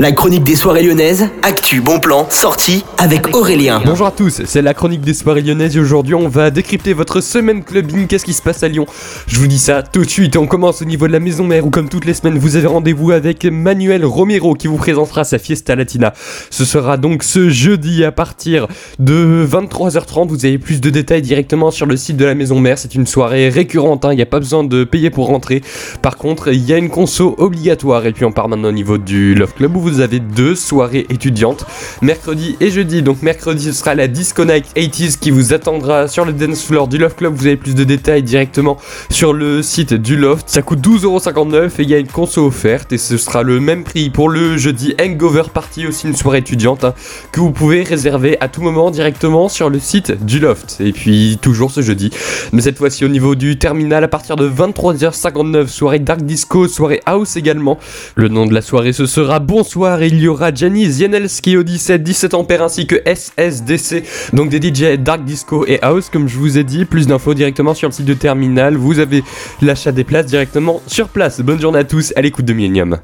La chronique des soirées lyonnaises, actu, bon plan, sortie avec Aurélien. Bonjour à tous, c'est la chronique des soirées lyonnaises et aujourd'hui on va décrypter votre semaine clubbing, qu'est-ce qui se passe à Lyon? Je vous dis ça tout de suite, on commence au niveau de la maison mère où comme toutes les semaines vous avez rendez-vous avec Manuel Romero qui vous présentera sa fiesta latina. Ce sera donc ce jeudi à partir de 23h30, vous avez plus de détails directement sur le site de la maison mère, c'est une soirée récurrente, il n'y a pas besoin de payer pour rentrer. Par contre, il y a une conso obligatoire et puis on part maintenant au niveau du Love Club où vous vous avez deux soirées étudiantes, mercredi et jeudi. Donc mercredi ce sera la Disco Night 80s qui vous attendra sur le dance floor du Love Club. Vous avez plus de détails directement sur le site du Loft. Ça coûte 12,59€ et il y a une conso offerte et ce sera le même prix pour le jeudi Hangover Party, aussi une soirée étudiante hein, que vous pouvez réserver à tout moment directement sur le site du Loft. Et puis toujours ce jeudi, mais cette fois-ci au niveau du terminal à partir de 23h59, soirée Dark Disco, soirée House également. Le nom de la soirée ce sera Bonsoir il y aura Gianni Zienelski 17, 17 ampères ainsi que SSDC, donc des DJ Dark Disco et House comme je vous ai dit. Plus d'infos directement sur le site de Terminal. Vous avez l'achat des places directement sur place. Bonne journée à tous à l'écoute de Millennium.